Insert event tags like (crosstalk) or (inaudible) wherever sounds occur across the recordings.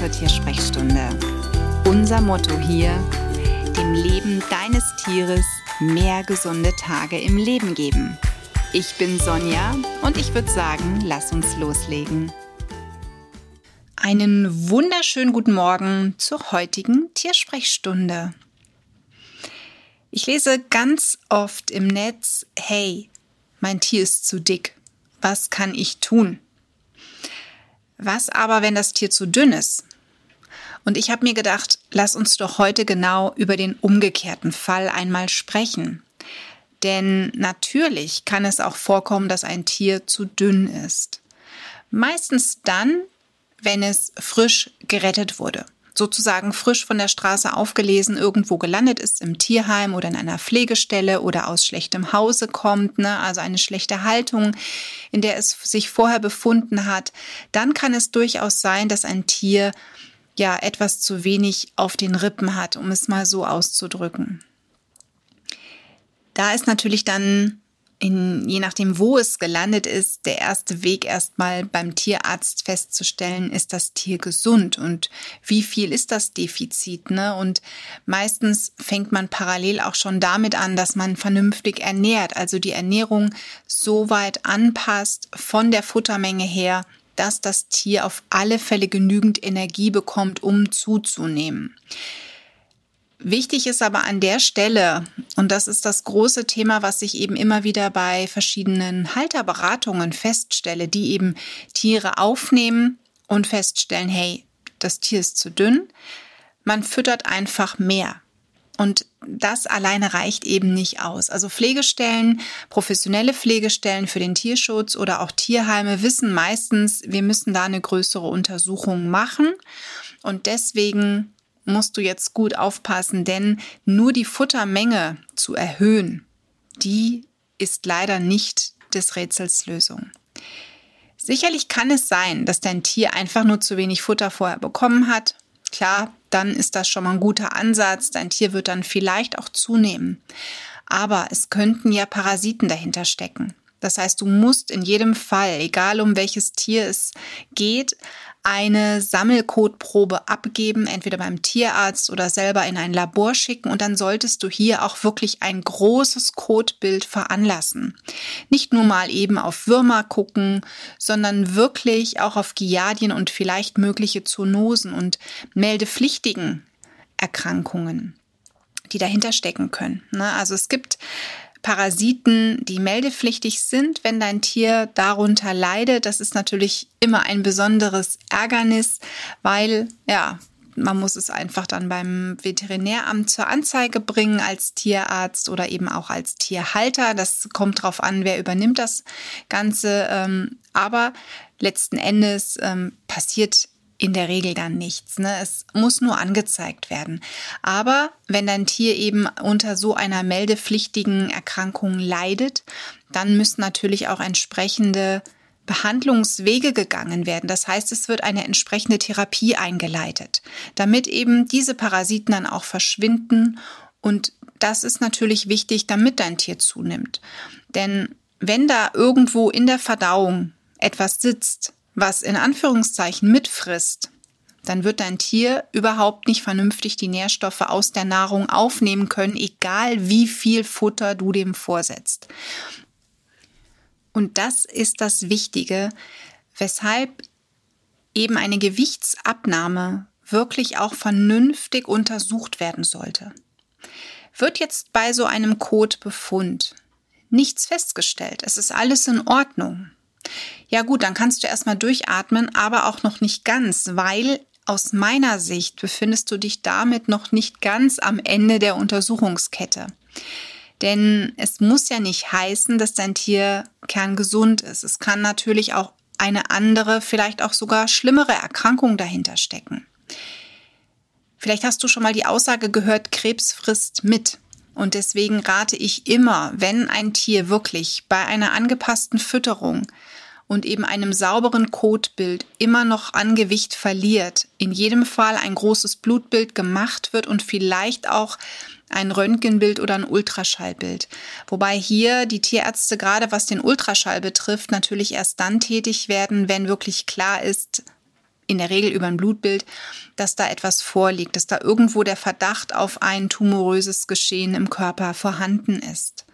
zur Tiersprechstunde. Unser Motto hier, dem Leben deines Tieres mehr gesunde Tage im Leben geben. Ich bin Sonja und ich würde sagen, lass uns loslegen. Einen wunderschönen guten Morgen zur heutigen Tiersprechstunde. Ich lese ganz oft im Netz, hey, mein Tier ist zu dick. Was kann ich tun? Was aber, wenn das Tier zu dünn ist? Und ich habe mir gedacht, lass uns doch heute genau über den umgekehrten Fall einmal sprechen. Denn natürlich kann es auch vorkommen, dass ein Tier zu dünn ist. Meistens dann, wenn es frisch gerettet wurde sozusagen frisch von der Straße aufgelesen irgendwo gelandet ist, im Tierheim oder in einer Pflegestelle oder aus schlechtem Hause kommt, ne, also eine schlechte Haltung, in der es sich vorher befunden hat, dann kann es durchaus sein, dass ein Tier ja etwas zu wenig auf den Rippen hat, um es mal so auszudrücken. Da ist natürlich dann in, je nachdem, wo es gelandet ist, der erste Weg erstmal beim Tierarzt festzustellen, ist das Tier gesund und wie viel ist das Defizit, ne? Und meistens fängt man parallel auch schon damit an, dass man vernünftig ernährt, also die Ernährung so weit anpasst von der Futtermenge her, dass das Tier auf alle Fälle genügend Energie bekommt, um zuzunehmen. Wichtig ist aber an der Stelle, und das ist das große Thema, was ich eben immer wieder bei verschiedenen Halterberatungen feststelle, die eben Tiere aufnehmen und feststellen, hey, das Tier ist zu dünn. Man füttert einfach mehr. Und das alleine reicht eben nicht aus. Also Pflegestellen, professionelle Pflegestellen für den Tierschutz oder auch Tierheime wissen meistens, wir müssen da eine größere Untersuchung machen. Und deswegen musst du jetzt gut aufpassen, denn nur die Futtermenge zu erhöhen, die ist leider nicht des Rätsels Lösung. Sicherlich kann es sein, dass dein Tier einfach nur zu wenig Futter vorher bekommen hat. Klar, dann ist das schon mal ein guter Ansatz. Dein Tier wird dann vielleicht auch zunehmen. Aber es könnten ja Parasiten dahinter stecken. Das heißt, du musst in jedem Fall, egal um welches Tier es geht, eine Sammelkotprobe abgeben, entweder beim Tierarzt oder selber in ein Labor schicken und dann solltest du hier auch wirklich ein großes Kotbild veranlassen. Nicht nur mal eben auf Würmer gucken, sondern wirklich auch auf Giardien und vielleicht mögliche Zoonosen und meldepflichtigen Erkrankungen, die dahinter stecken können. Ne? Also es gibt Parasiten, die meldepflichtig sind, wenn dein Tier darunter leidet. Das ist natürlich immer ein besonderes Ärgernis, weil ja, man muss es einfach dann beim Veterinäramt zur Anzeige bringen als Tierarzt oder eben auch als Tierhalter. Das kommt drauf an, wer übernimmt das Ganze. Ähm, aber letzten Endes ähm, passiert in der Regel dann nichts. Ne? Es muss nur angezeigt werden. Aber wenn dein Tier eben unter so einer meldepflichtigen Erkrankung leidet, dann müssen natürlich auch entsprechende Behandlungswege gegangen werden. Das heißt, es wird eine entsprechende Therapie eingeleitet, damit eben diese Parasiten dann auch verschwinden. Und das ist natürlich wichtig, damit dein Tier zunimmt. Denn wenn da irgendwo in der Verdauung etwas sitzt, was in Anführungszeichen mitfrisst, dann wird dein Tier überhaupt nicht vernünftig die Nährstoffe aus der Nahrung aufnehmen können, egal wie viel Futter du dem vorsetzt. Und das ist das Wichtige, weshalb eben eine Gewichtsabnahme wirklich auch vernünftig untersucht werden sollte. Wird jetzt bei so einem Kotbefund nichts festgestellt, es ist alles in Ordnung, ja gut, dann kannst du erstmal durchatmen, aber auch noch nicht ganz, weil aus meiner Sicht befindest du dich damit noch nicht ganz am Ende der Untersuchungskette. Denn es muss ja nicht heißen, dass dein Tier kerngesund ist. Es kann natürlich auch eine andere, vielleicht auch sogar schlimmere Erkrankung dahinter stecken. Vielleicht hast du schon mal die Aussage gehört, Krebs frisst mit. Und deswegen rate ich immer, wenn ein Tier wirklich bei einer angepassten Fütterung und eben einem sauberen Kotbild immer noch an Gewicht verliert, in jedem Fall ein großes Blutbild gemacht wird und vielleicht auch ein Röntgenbild oder ein Ultraschallbild. Wobei hier die Tierärzte gerade was den Ultraschall betrifft natürlich erst dann tätig werden, wenn wirklich klar ist, in der Regel über ein Blutbild, dass da etwas vorliegt, dass da irgendwo der Verdacht auf ein tumoröses Geschehen im Körper vorhanden ist.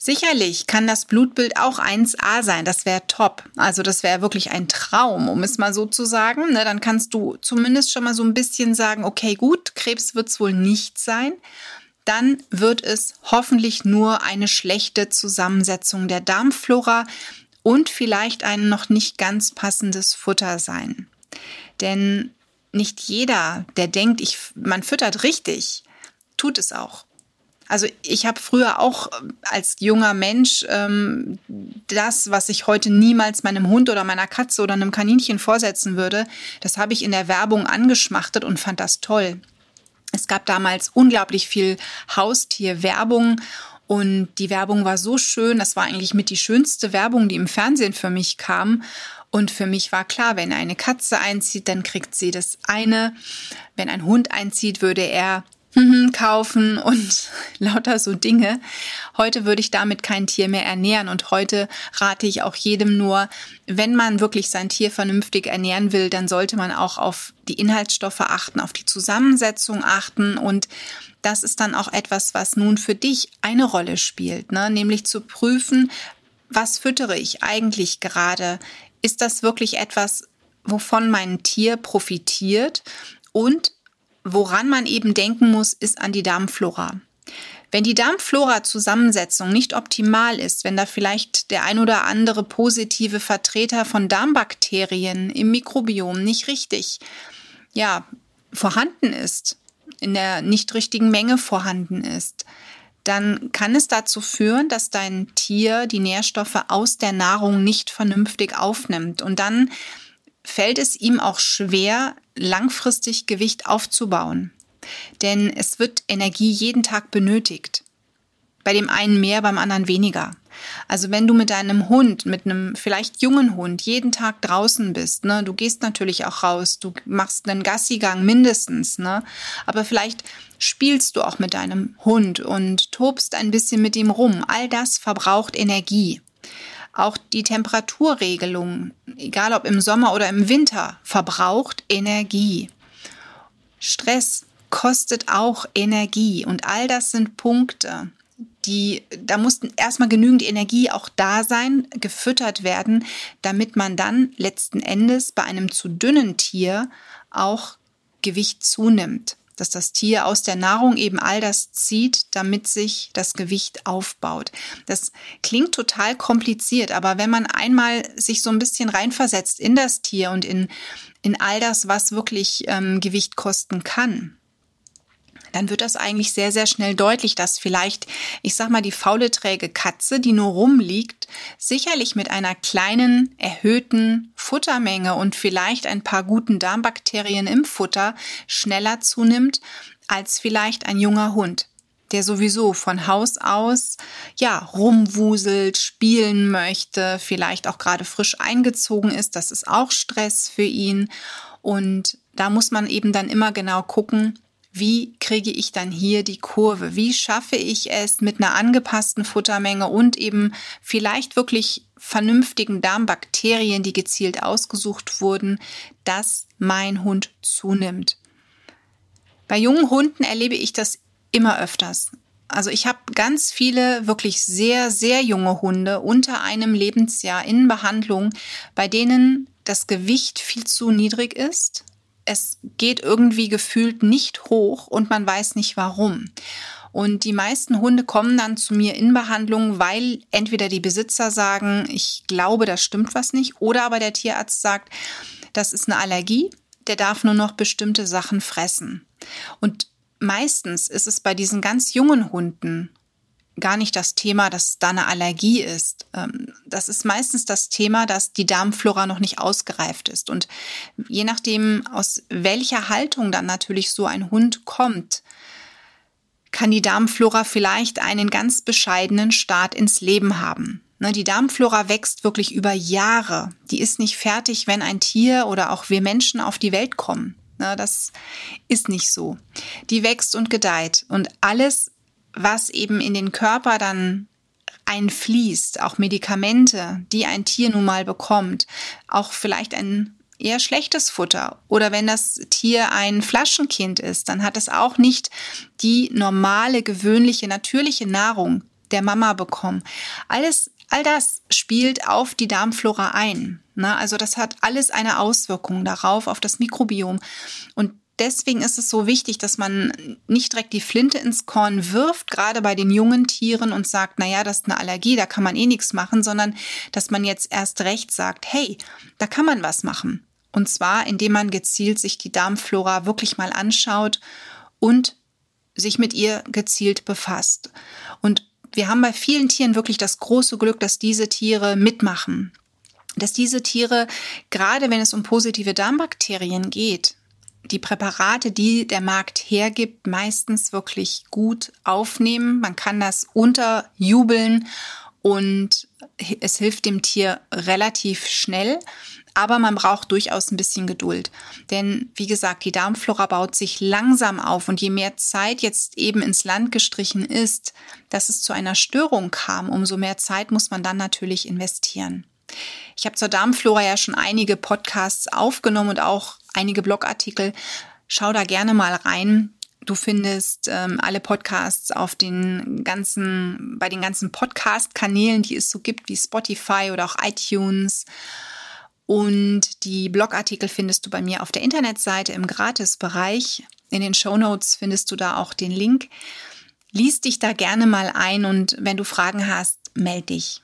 Sicherlich kann das Blutbild auch 1a sein, das wäre top. Also das wäre wirklich ein Traum, um es mal so zu sagen. Ne, dann kannst du zumindest schon mal so ein bisschen sagen, okay, gut, Krebs wird es wohl nicht sein. Dann wird es hoffentlich nur eine schlechte Zusammensetzung der Darmflora und vielleicht ein noch nicht ganz passendes Futter sein. Denn nicht jeder, der denkt, ich, man füttert richtig, tut es auch. Also ich habe früher auch als junger Mensch ähm, das, was ich heute niemals meinem Hund oder meiner Katze oder einem Kaninchen vorsetzen würde, das habe ich in der Werbung angeschmachtet und fand das toll. Es gab damals unglaublich viel Haustierwerbung und die Werbung war so schön, das war eigentlich mit die schönste Werbung, die im Fernsehen für mich kam. Und für mich war klar, wenn eine Katze einzieht, dann kriegt sie das eine. Wenn ein Hund einzieht, würde er kaufen und (laughs) lauter so Dinge. Heute würde ich damit kein Tier mehr ernähren und heute rate ich auch jedem nur, wenn man wirklich sein Tier vernünftig ernähren will, dann sollte man auch auf die Inhaltsstoffe achten, auf die Zusammensetzung achten und das ist dann auch etwas, was nun für dich eine Rolle spielt, ne? nämlich zu prüfen, was füttere ich eigentlich gerade? Ist das wirklich etwas, wovon mein Tier profitiert? Und Woran man eben denken muss, ist an die Darmflora. Wenn die Darmflora-Zusammensetzung nicht optimal ist, wenn da vielleicht der ein oder andere positive Vertreter von Darmbakterien im Mikrobiom nicht richtig, ja, vorhanden ist, in der nicht richtigen Menge vorhanden ist, dann kann es dazu führen, dass dein Tier die Nährstoffe aus der Nahrung nicht vernünftig aufnimmt. Und dann fällt es ihm auch schwer, langfristig Gewicht aufzubauen. Denn es wird Energie jeden Tag benötigt. Bei dem einen mehr, beim anderen weniger. Also wenn du mit deinem Hund, mit einem vielleicht jungen Hund jeden Tag draußen bist, ne, du gehst natürlich auch raus, du machst einen Gassigang mindestens, ne, aber vielleicht spielst du auch mit deinem Hund und tobst ein bisschen mit ihm rum. All das verbraucht Energie. Auch die Temperaturregelung, egal ob im Sommer oder im Winter, verbraucht Energie. Stress kostet auch Energie und all das sind Punkte, die, da mussten erstmal genügend Energie auch da sein, gefüttert werden, damit man dann letzten Endes bei einem zu dünnen Tier auch Gewicht zunimmt dass das Tier aus der Nahrung eben all das zieht, damit sich das Gewicht aufbaut. Das klingt total kompliziert, aber wenn man einmal sich so ein bisschen reinversetzt in das Tier und in, in all das, was wirklich ähm, Gewicht kosten kann, dann wird das eigentlich sehr, sehr schnell deutlich, dass vielleicht, ich sag mal, die faule träge Katze, die nur rumliegt, sicherlich mit einer kleinen erhöhten Futtermenge und vielleicht ein paar guten Darmbakterien im Futter schneller zunimmt als vielleicht ein junger Hund der sowieso von Haus aus ja rumwuselt, spielen möchte, vielleicht auch gerade frisch eingezogen ist, das ist auch Stress für ihn. Und da muss man eben dann immer genau gucken, wie kriege ich dann hier die Kurve? Wie schaffe ich es mit einer angepassten Futtermenge und eben vielleicht wirklich vernünftigen Darmbakterien, die gezielt ausgesucht wurden, dass mein Hund zunimmt? Bei jungen Hunden erlebe ich das immer öfters. Also ich habe ganz viele wirklich sehr, sehr junge Hunde unter einem Lebensjahr in Behandlung, bei denen das Gewicht viel zu niedrig ist, es geht irgendwie gefühlt nicht hoch und man weiß nicht warum. Und die meisten Hunde kommen dann zu mir in Behandlung, weil entweder die Besitzer sagen, ich glaube, da stimmt was nicht, oder aber der Tierarzt sagt, das ist eine Allergie, der darf nur noch bestimmte Sachen fressen. Und meistens ist es bei diesen ganz jungen Hunden gar nicht das Thema, dass da eine Allergie ist. Ähm, das ist meistens das Thema, dass die Darmflora noch nicht ausgereift ist. Und je nachdem, aus welcher Haltung dann natürlich so ein Hund kommt, kann die Darmflora vielleicht einen ganz bescheidenen Start ins Leben haben. Ne, die Darmflora wächst wirklich über Jahre. Die ist nicht fertig, wenn ein Tier oder auch wir Menschen auf die Welt kommen. Ne, das ist nicht so. Die wächst und gedeiht. Und alles was eben in den Körper dann einfließt, auch Medikamente, die ein Tier nun mal bekommt, auch vielleicht ein eher schlechtes Futter. Oder wenn das Tier ein Flaschenkind ist, dann hat es auch nicht die normale, gewöhnliche, natürliche Nahrung der Mama bekommen. Alles, all das spielt auf die Darmflora ein. Ne? Also das hat alles eine Auswirkung darauf, auf das Mikrobiom. Und deswegen ist es so wichtig, dass man nicht direkt die Flinte ins Korn wirft, gerade bei den jungen Tieren und sagt, na ja, das ist eine Allergie, da kann man eh nichts machen, sondern dass man jetzt erst recht sagt, hey, da kann man was machen. Und zwar, indem man gezielt sich die Darmflora wirklich mal anschaut und sich mit ihr gezielt befasst. Und wir haben bei vielen Tieren wirklich das große Glück, dass diese Tiere mitmachen. Dass diese Tiere, gerade wenn es um positive Darmbakterien geht, die Präparate, die der Markt hergibt, meistens wirklich gut aufnehmen. Man kann das unterjubeln und es hilft dem Tier relativ schnell. Aber man braucht durchaus ein bisschen Geduld. Denn wie gesagt, die Darmflora baut sich langsam auf und je mehr Zeit jetzt eben ins Land gestrichen ist, dass es zu einer Störung kam, umso mehr Zeit muss man dann natürlich investieren. Ich habe zur Darmflora ja schon einige Podcasts aufgenommen und auch einige Blogartikel. Schau da gerne mal rein. Du findest ähm, alle Podcasts auf den ganzen, bei den ganzen Podcast-Kanälen, die es so gibt, wie Spotify oder auch iTunes. Und die Blogartikel findest du bei mir auf der Internetseite im Gratisbereich. In den Show Notes findest du da auch den Link. Lies dich da gerne mal ein und wenn du Fragen hast, meld dich.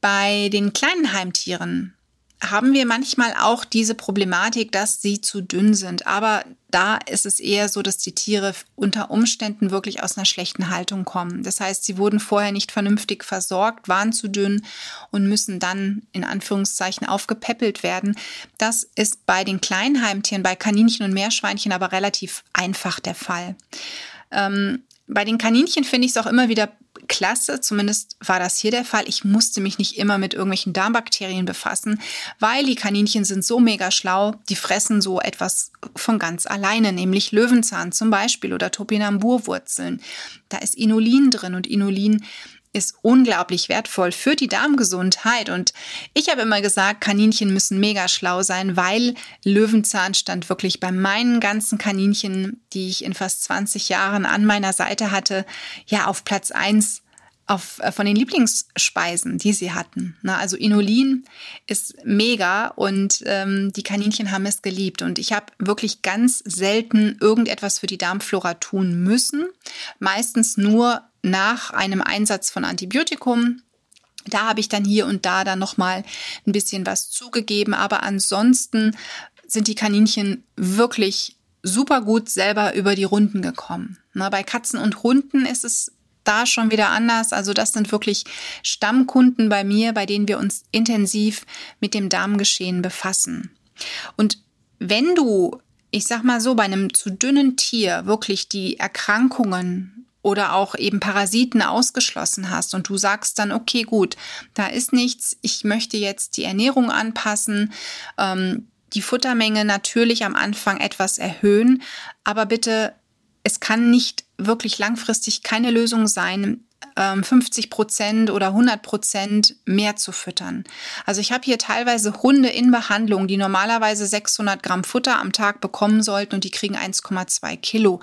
Bei den kleinen Heimtieren haben wir manchmal auch diese Problematik, dass sie zu dünn sind. Aber da ist es eher so, dass die Tiere unter Umständen wirklich aus einer schlechten Haltung kommen. Das heißt, sie wurden vorher nicht vernünftig versorgt, waren zu dünn und müssen dann in Anführungszeichen aufgepäppelt werden. Das ist bei den kleinen Heimtieren, bei Kaninchen und Meerschweinchen aber relativ einfach der Fall. Ähm, bei den Kaninchen finde ich es auch immer wieder klasse, zumindest war das hier der Fall. Ich musste mich nicht immer mit irgendwelchen Darmbakterien befassen, weil die Kaninchen sind so mega schlau, die fressen so etwas von ganz alleine, nämlich Löwenzahn zum Beispiel oder Topinamburwurzeln. Da ist Inulin drin und Inulin ist unglaublich wertvoll für die Darmgesundheit. Und ich habe immer gesagt, Kaninchen müssen mega schlau sein, weil Löwenzahn stand wirklich bei meinen ganzen Kaninchen, die ich in fast 20 Jahren an meiner Seite hatte, ja auf Platz eins auf, äh, von den Lieblingsspeisen, die sie hatten. Na, also Inulin ist mega und ähm, die Kaninchen haben es geliebt. Und ich habe wirklich ganz selten irgendetwas für die Darmflora tun müssen. Meistens nur nach einem Einsatz von Antibiotikum. Da habe ich dann hier und da dann nochmal ein bisschen was zugegeben. Aber ansonsten sind die Kaninchen wirklich super gut selber über die Runden gekommen. Na, bei Katzen und Hunden ist es da schon wieder anders. Also das sind wirklich Stammkunden bei mir, bei denen wir uns intensiv mit dem Darmgeschehen befassen. Und wenn du, ich sag mal so, bei einem zu dünnen Tier wirklich die Erkrankungen oder auch eben Parasiten ausgeschlossen hast und du sagst dann, okay, gut, da ist nichts, ich möchte jetzt die Ernährung anpassen, ähm, die Futtermenge natürlich am Anfang etwas erhöhen, aber bitte, es kann nicht wirklich langfristig keine Lösung sein, 50 ähm, Prozent oder 100 Prozent mehr zu füttern. Also ich habe hier teilweise Hunde in Behandlung, die normalerweise 600 Gramm Futter am Tag bekommen sollten und die kriegen 1,2 Kilo.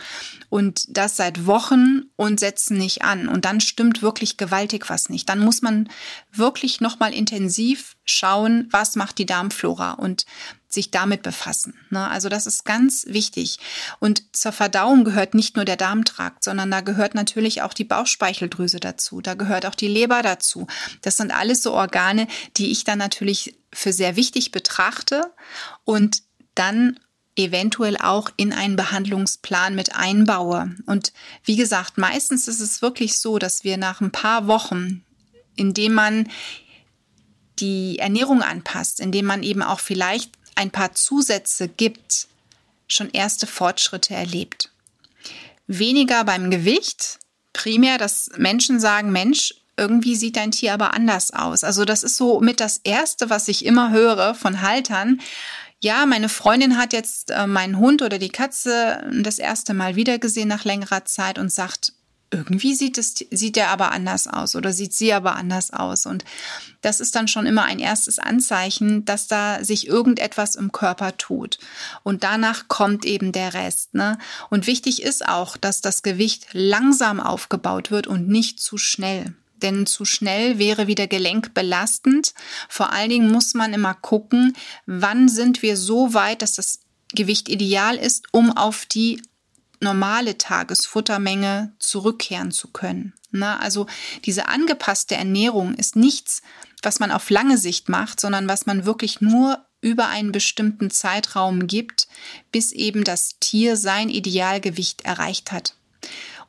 Und das seit Wochen und setzen nicht an. Und dann stimmt wirklich gewaltig was nicht. Dann muss man wirklich nochmal intensiv schauen, was macht die Darmflora. Und sich damit befassen. Ne? Also das ist ganz wichtig. Und zur Verdauung gehört nicht nur der Darmtrakt, sondern da gehört natürlich auch die Bauchspeicheldrüse dazu. Da gehört auch die Leber dazu. Das sind alles so Organe, die ich dann natürlich für sehr wichtig betrachte und dann eventuell auch in einen Behandlungsplan mit einbaue. Und wie gesagt, meistens ist es wirklich so, dass wir nach ein paar Wochen, indem man die Ernährung anpasst, indem man eben auch vielleicht ein paar Zusätze gibt, schon erste Fortschritte erlebt. Weniger beim Gewicht, primär, dass Menschen sagen, Mensch, irgendwie sieht dein Tier aber anders aus. Also das ist so mit das Erste, was ich immer höre von Haltern. Ja, meine Freundin hat jetzt äh, meinen Hund oder die Katze das erste Mal wiedergesehen nach längerer Zeit und sagt, irgendwie sieht es, sieht der aber anders aus oder sieht sie aber anders aus. Und das ist dann schon immer ein erstes Anzeichen, dass da sich irgendetwas im Körper tut. Und danach kommt eben der Rest. Ne? Und wichtig ist auch, dass das Gewicht langsam aufgebaut wird und nicht zu schnell. Denn zu schnell wäre wieder gelenkbelastend. Vor allen Dingen muss man immer gucken, wann sind wir so weit, dass das Gewicht ideal ist, um auf die normale Tagesfuttermenge zurückkehren zu können. Na, also diese angepasste Ernährung ist nichts, was man auf lange Sicht macht, sondern was man wirklich nur über einen bestimmten Zeitraum gibt, bis eben das Tier sein Idealgewicht erreicht hat.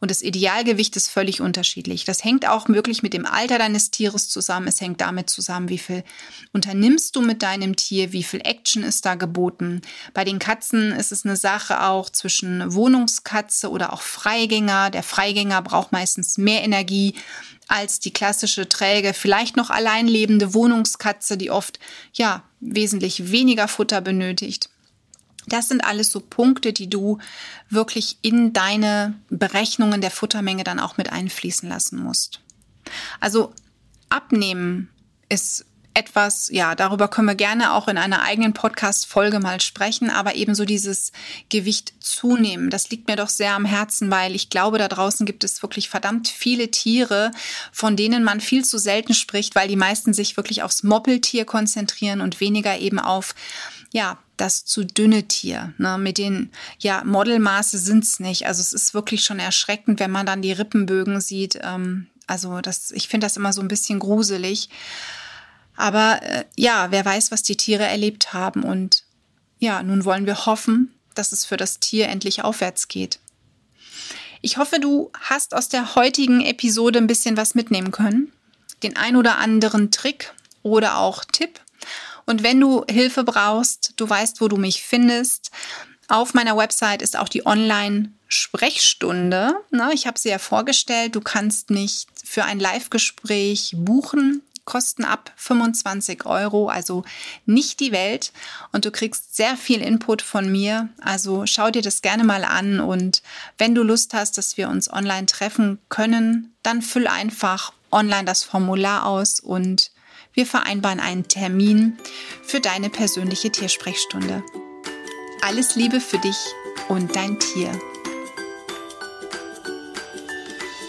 Und das Idealgewicht ist völlig unterschiedlich. Das hängt auch wirklich mit dem Alter deines Tieres zusammen. Es hängt damit zusammen, wie viel unternimmst du mit deinem Tier, wie viel Action ist da geboten. Bei den Katzen ist es eine Sache auch zwischen Wohnungskatze oder auch Freigänger. Der Freigänger braucht meistens mehr Energie als die klassische träge, vielleicht noch allein lebende Wohnungskatze, die oft ja wesentlich weniger Futter benötigt. Das sind alles so Punkte, die du wirklich in deine Berechnungen der Futtermenge dann auch mit einfließen lassen musst. Also abnehmen ist etwas, ja, darüber können wir gerne auch in einer eigenen Podcast-Folge mal sprechen, aber ebenso dieses Gewicht zunehmen, das liegt mir doch sehr am Herzen, weil ich glaube, da draußen gibt es wirklich verdammt viele Tiere, von denen man viel zu selten spricht, weil die meisten sich wirklich aufs Moppeltier konzentrieren und weniger eben auf, ja, das zu dünne Tier. Ne? Mit den ja, Modelmaße sind's nicht. Also es ist wirklich schon erschreckend, wenn man dann die Rippenbögen sieht. Ähm, also das, ich finde das immer so ein bisschen gruselig. Aber äh, ja, wer weiß, was die Tiere erlebt haben. Und ja, nun wollen wir hoffen, dass es für das Tier endlich aufwärts geht. Ich hoffe, du hast aus der heutigen Episode ein bisschen was mitnehmen können. Den ein oder anderen Trick oder auch Tipp. Und wenn du Hilfe brauchst, du weißt, wo du mich findest. Auf meiner Website ist auch die Online-Sprechstunde. Ich habe sie ja vorgestellt. Du kannst mich für ein Live-Gespräch buchen kosten ab 25 Euro, also nicht die Welt. Und du kriegst sehr viel Input von mir. Also schau dir das gerne mal an. Und wenn du Lust hast, dass wir uns online treffen können, dann füll einfach online das Formular aus und wir vereinbaren einen Termin für deine persönliche Tiersprechstunde. Alles Liebe für dich und dein Tier.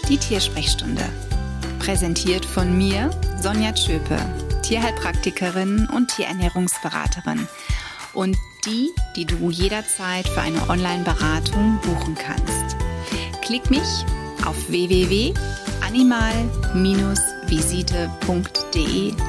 Die Tiersprechstunde. Präsentiert von mir, Sonja Tschöpe, Tierheilpraktikerin und Tierernährungsberaterin. Und die, die du jederzeit für eine Online-Beratung buchen kannst. Klick mich auf www.animal-visite.de